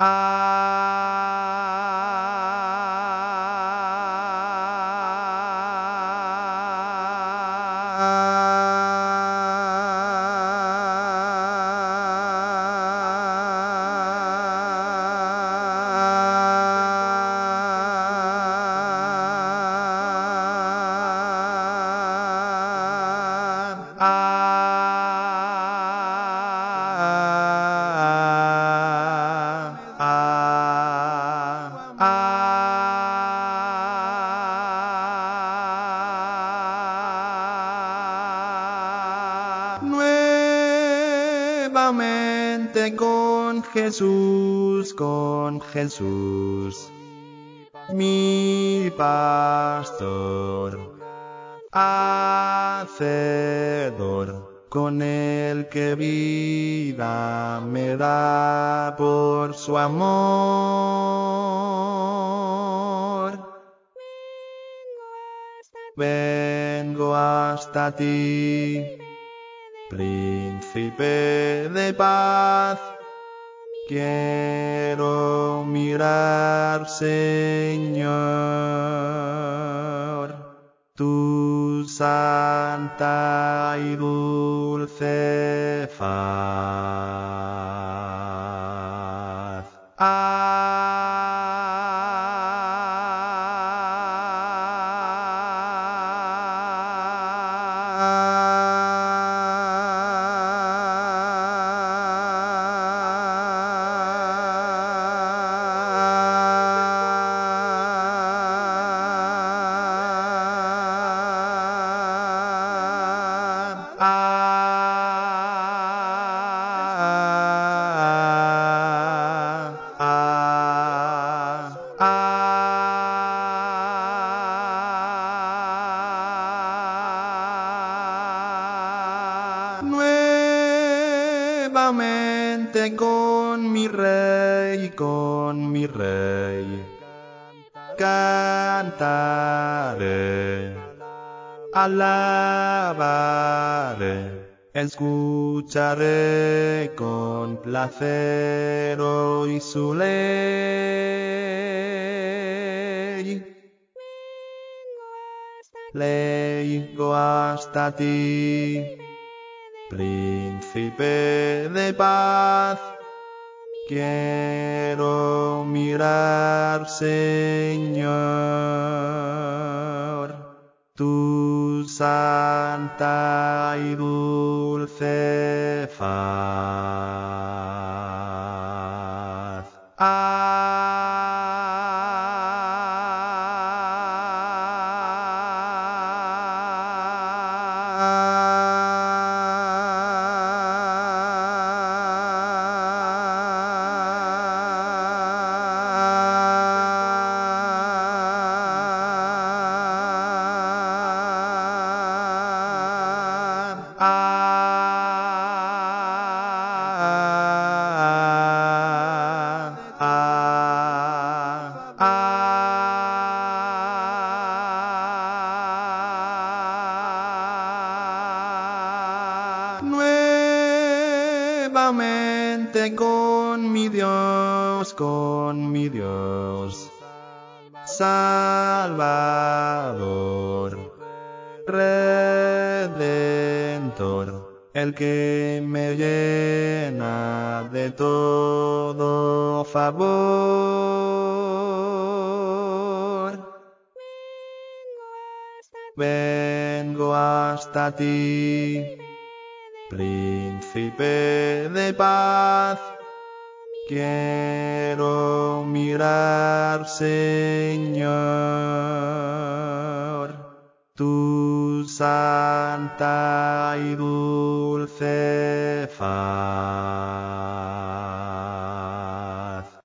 아 Nuevamente con Jesús, con Jesús, mi pastor, hacedor, con el que vida me da por su amor. Vengo hasta ti, príncipe de paz. Quiero mirar, Señor, tu santa y dulce faz. Nuevamente con mi rey, con mi rey, cantaré, alabaré, escucharé con placer hoy su ley. Leigo hasta ti, príncipe de paz. Quiero mirar, Señor, tu santa y dulce faz. Nuevamente con mi Dios, con mi Dios, Salvador, Redentor, el que me llena de todo favor. Vengo hasta ti, príncipe de paz. Quiero mirar, Señor, tu santa y dulce.